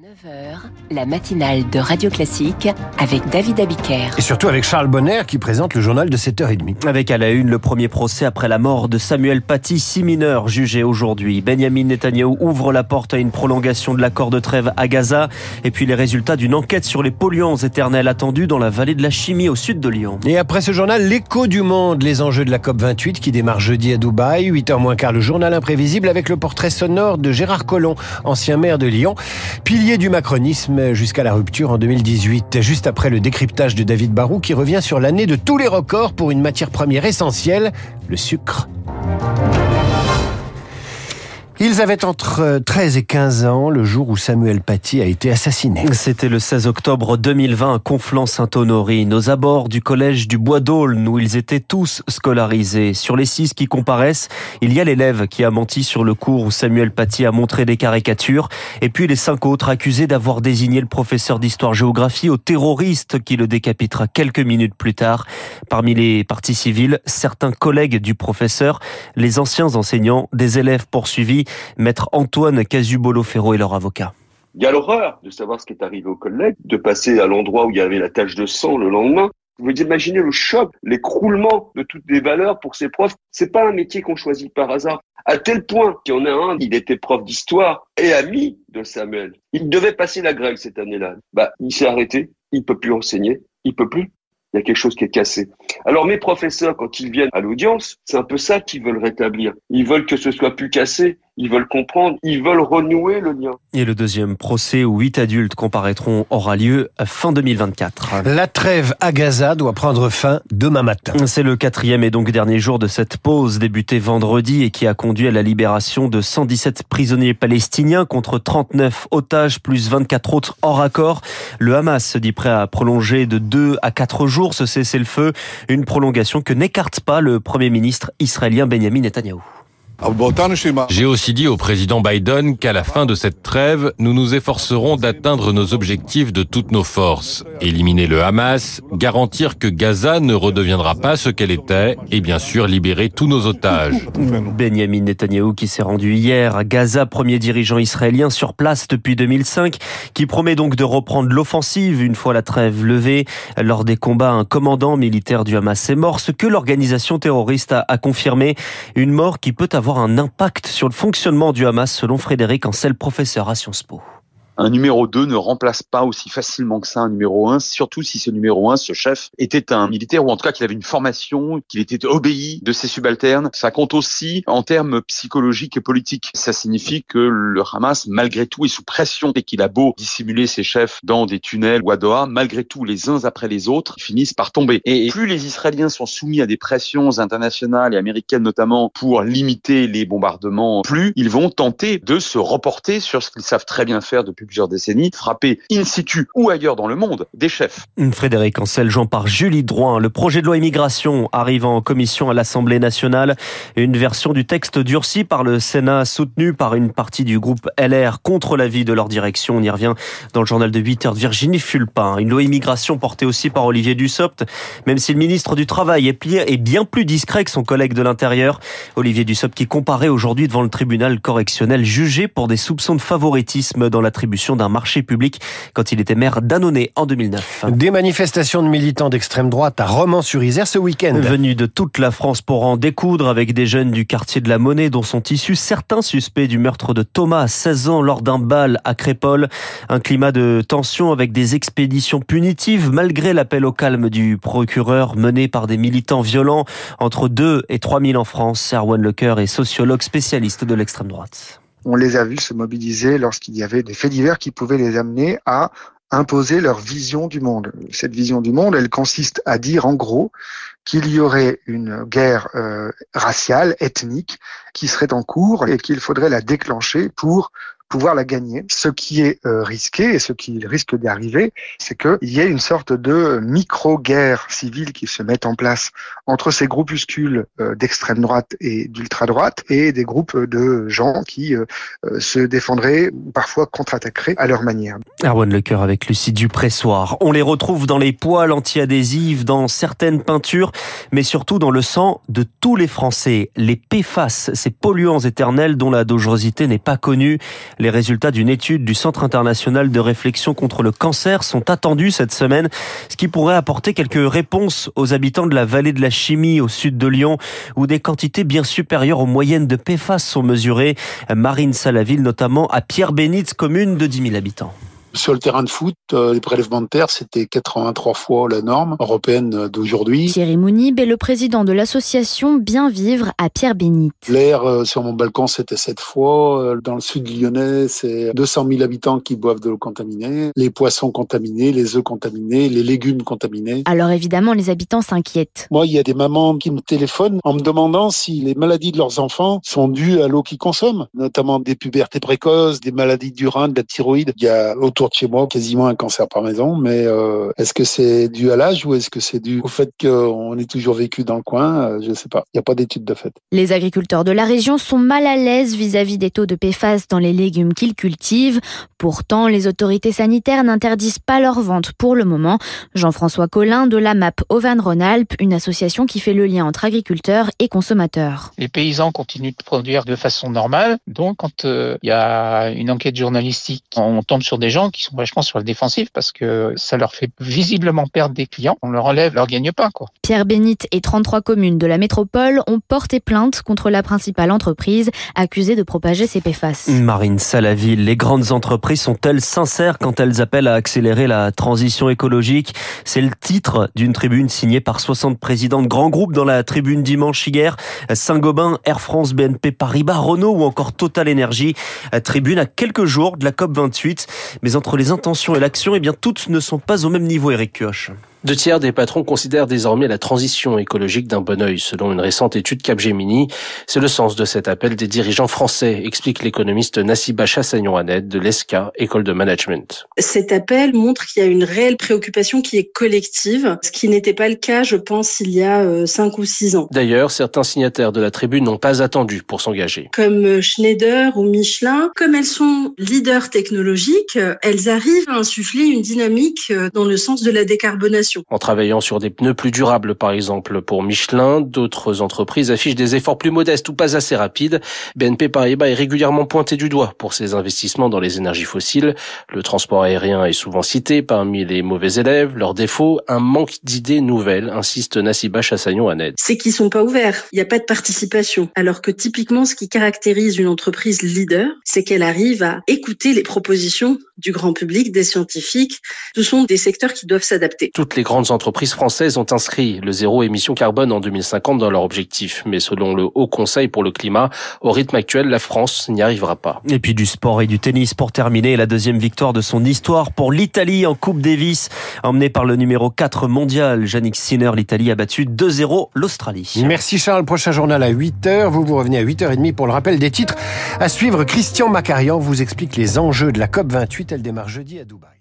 9h, la matinale de Radio Classique avec David Abiker. Et surtout avec Charles Bonner qui présente le journal de 7h30. Avec à la une le premier procès après la mort de Samuel Paty, six mineurs jugés aujourd'hui. Benjamin Netanyahu ouvre la porte à une prolongation de l'accord de trêve à Gaza. Et puis les résultats d'une enquête sur les polluants éternels attendus dans la vallée de la chimie au sud de Lyon. Et après ce journal, l'écho du monde, les enjeux de la COP28 qui démarre jeudi à Dubaï. 8h moins quart, le journal imprévisible avec le portrait sonore de Gérard Collomb, ancien maire de Lyon. Pilier du macronisme jusqu'à la rupture en 2018, juste après le décryptage de David Barou qui revient sur l'année de tous les records pour une matière première essentielle, le sucre. Ils avaient entre 13 et 15 ans le jour où Samuel Paty a été assassiné. C'était le 16 octobre 2020 à Conflans-Sainte-Honorine, aux abords du collège du Bois d'Aulne, où ils étaient tous scolarisés. Sur les six qui comparaissent, il y a l'élève qui a menti sur le cours où Samuel Paty a montré des caricatures, et puis les cinq autres accusés d'avoir désigné le professeur d'histoire-géographie au terroriste qui le décapitera quelques minutes plus tard. Parmi les parties civiles, certains collègues du professeur, les anciens enseignants, des élèves poursuivis, Maître Antoine Casubolo-Ferro et leur avocat. Il y a l'horreur de savoir ce qui est arrivé aux collègues, de passer à l'endroit où il y avait la tache de sang le lendemain. Vous pouvez imaginer le choc, l'écroulement de toutes les valeurs pour ces profs. C'est pas un métier qu'on choisit par hasard. À tel point qu'il y en a un, il était prof d'histoire et ami de Samuel. Il devait passer la grève cette année-là. Bah, il s'est arrêté. Il peut plus enseigner. Il peut plus. Il y a quelque chose qui est cassé. Alors mes professeurs, quand ils viennent à l'audience, c'est un peu ça qu'ils veulent rétablir. Ils veulent que ce soit plus cassé, ils veulent comprendre, ils veulent renouer le lien. Et le deuxième procès où huit adultes comparaîtront aura lieu fin 2024. La trêve à Gaza doit prendre fin demain matin. C'est le quatrième et donc dernier jour de cette pause débutée vendredi et qui a conduit à la libération de 117 prisonniers palestiniens contre 39 otages plus 24 autres hors accord. Le Hamas se dit prêt à prolonger de 2 à 4 jours ce cessez-le-feu, une prolongation que n'écarte pas le Premier ministre israélien Benjamin Netanyahou. J'ai aussi dit au président Biden qu'à la fin de cette trêve, nous nous efforcerons d'atteindre nos objectifs de toutes nos forces. Éliminer le Hamas, garantir que Gaza ne redeviendra pas ce qu'elle était et bien sûr libérer tous nos otages. Benjamin Netanyahu qui s'est rendu hier à Gaza, premier dirigeant israélien sur place depuis 2005, qui promet donc de reprendre l'offensive une fois la trêve levée. Lors des combats, un commandant militaire du Hamas est mort, ce que l'organisation terroriste a, confirmé. Une mort qui peut avoir un impact sur le fonctionnement du Hamas, selon Frédéric Ancel, professeur à Sciences Po un numéro 2 ne remplace pas aussi facilement que ça un numéro 1, surtout si ce numéro 1, ce chef, était un militaire ou en tout cas qu'il avait une formation, qu'il était obéi de ses subalternes. Ça compte aussi en termes psychologiques et politiques. Ça signifie que le Hamas, malgré tout, est sous pression et qu'il a beau dissimuler ses chefs dans des tunnels ou à Doha, malgré tout, les uns après les autres, finissent par tomber. Et plus les Israéliens sont soumis à des pressions internationales et américaines notamment pour limiter les bombardements, plus ils vont tenter de se reporter sur ce qu'ils savent très bien faire depuis plusieurs décennies, frapper in situ ou ailleurs dans le monde des chefs. Frédéric Ancel, Jean par Julie Droin. Le projet de loi immigration arrive en commission à l'Assemblée nationale. Une version du texte durci par le Sénat, soutenu par une partie du groupe LR contre l'avis de leur direction. On y revient dans le journal de 8 heures de Virginie Fulpin. Une loi immigration portée aussi par Olivier Dussopt, même si le ministre du Travail est bien plus discret que son collègue de l'Intérieur. Olivier Dussopt qui comparait aujourd'hui devant le tribunal correctionnel jugé pour des soupçons de favoritisme dans l'attribution d'un marché public quand il était maire d'Annonay en 2009. Des manifestations de militants d'extrême droite à Romans-sur-Isère ce week-end. Venus de toute la France pour en découdre avec des jeunes du quartier de la Monnaie dont sont issus certains suspects du meurtre de Thomas à 16 ans lors d'un bal à Crépole. Un climat de tension avec des expéditions punitives malgré l'appel au calme du procureur mené par des militants violents entre 2 et 3 000 en France. Erwan Lecoeur est sociologue spécialiste de l'extrême droite on les a vus se mobiliser lorsqu'il y avait des faits divers qui pouvaient les amener à imposer leur vision du monde. Cette vision du monde, elle consiste à dire en gros qu'il y aurait une guerre euh, raciale, ethnique, qui serait en cours et qu'il faudrait la déclencher pour pouvoir la gagner. Ce qui est euh, risqué et ce qui risque d'arriver, c'est qu'il y ait une sorte de micro-guerre civile qui se mette en place entre ces groupuscules euh, d'extrême droite et d'ultra-droite et des groupes de gens qui euh, se défendraient ou parfois contre-attaqueraient à leur manière. Erwan Lecoeur avec Lucie Dupressoir. On les retrouve dans les poils anti-adhésifs, dans certaines peintures, mais surtout dans le sang de tous les Français. Les PFAS, ces polluants éternels dont la dangerosité n'est pas connue. Les résultats d'une étude du Centre international de réflexion contre le cancer sont attendus cette semaine, ce qui pourrait apporter quelques réponses aux habitants de la vallée de la chimie au sud de Lyon, où des quantités bien supérieures aux moyennes de PFAS sont mesurées. Marine Salaville, notamment à Pierre-Bénite, commune de 10 000 habitants. Sur le terrain de foot, euh, les prélèvements de terre, c'était 83 fois la norme européenne d'aujourd'hui. Thierry Mounib est le président de l'association Bien Vivre à Pierre-Bénite. L'air euh, sur mon balcon, c'était 7 fois. Euh, dans le sud lyonnais, c'est 200 000 habitants qui boivent de l'eau contaminée. Les poissons contaminés, les œufs contaminés, les légumes contaminés. Alors évidemment, les habitants s'inquiètent. Moi, il y a des mamans qui me téléphonent en me demandant si les maladies de leurs enfants sont dues à l'eau qu'ils consomment, notamment des pubertés précoces, des maladies du rein, de la thyroïde. Il y a autour de chez moi quasiment un cancer par maison, mais euh, est-ce que c'est dû à l'âge ou est-ce que c'est dû au fait qu'on est toujours vécu dans le coin euh, Je ne sais pas. Il n'y a pas d'étude de fait. Les agriculteurs de la région sont mal à l'aise vis-à-vis des taux de PFAS dans les légumes qu'ils cultivent. Pourtant, les autorités sanitaires n'interdisent pas leur vente pour le moment. Jean-François Collin de la MAP Auvergne-Rhône-Alpes, une association qui fait le lien entre agriculteurs et consommateurs. Les paysans continuent de produire de façon normale. Donc, quand euh, il y a une enquête journalistique, on tombe sur des gens qui sont vachement sur le défensif parce que ça leur fait visiblement perdre des clients. On leur enlève leur gagne-pain, quoi. Pierre Bénite et 33 communes de la métropole ont porté plainte contre la principale entreprise accusée de propager ces PFAS. Marine Salaville, les grandes entreprises sont-elles sincères quand elles appellent à accélérer la transition écologique? C'est le titre d'une tribune signée par 60 présidents de grands groupes dans la tribune dimanche hier. Saint-Gobain, Air France, BNP Paribas, Renault ou encore Total Energy. Tribune à quelques jours de la COP 28. Mais entre les intentions et l'action, eh bien, toutes ne sont pas au même niveau, Eric Kioch. Deux tiers des patrons considèrent désormais la transition écologique d'un bon oeil, selon une récente étude Capgemini. C'est le sens de cet appel des dirigeants français, explique l'économiste Nassiba Chassagnon-Annette de l'ESCA, école de management. Cet appel montre qu'il y a une réelle préoccupation qui est collective, ce qui n'était pas le cas, je pense, il y a euh, cinq ou six ans. D'ailleurs, certains signataires de la tribune n'ont pas attendu pour s'engager. Comme euh, Schneider ou Michelin, comme elles sont leaders technologiques, elles arrivent à insuffler une dynamique euh, dans le sens de la décarbonation en travaillant sur des pneus plus durables, par exemple, pour Michelin, d'autres entreprises affichent des efforts plus modestes ou pas assez rapides. BNP Paribas est régulièrement pointé du doigt pour ses investissements dans les énergies fossiles. Le transport aérien est souvent cité parmi les mauvais élèves. Leur défaut, un manque d'idées nouvelles, insiste Nassiba Chassagnon à Ned. C'est qu'ils sont pas ouverts. Il n'y a pas de participation. Alors que typiquement, ce qui caractérise une entreprise leader, c'est qu'elle arrive à écouter les propositions du grand public, des scientifiques. Ce sont des secteurs qui doivent s'adapter. Toutes les grandes entreprises françaises ont inscrit le zéro émission carbone en 2050 dans leur objectif. Mais selon le Haut Conseil pour le climat, au rythme actuel, la France n'y arrivera pas. Et puis du sport et du tennis pour terminer. La deuxième victoire de son histoire pour l'Italie en Coupe Davis. Emmenée par le numéro 4 mondial, Yannick Sinner, l'Italie a battu 2-0 l'Australie. Merci Charles. Prochain journal à 8h. Vous vous revenez à 8h30 pour le rappel des titres. À suivre, Christian Macarian vous explique les enjeux de la COP 28. Elle démarre jeudi à Dubaï.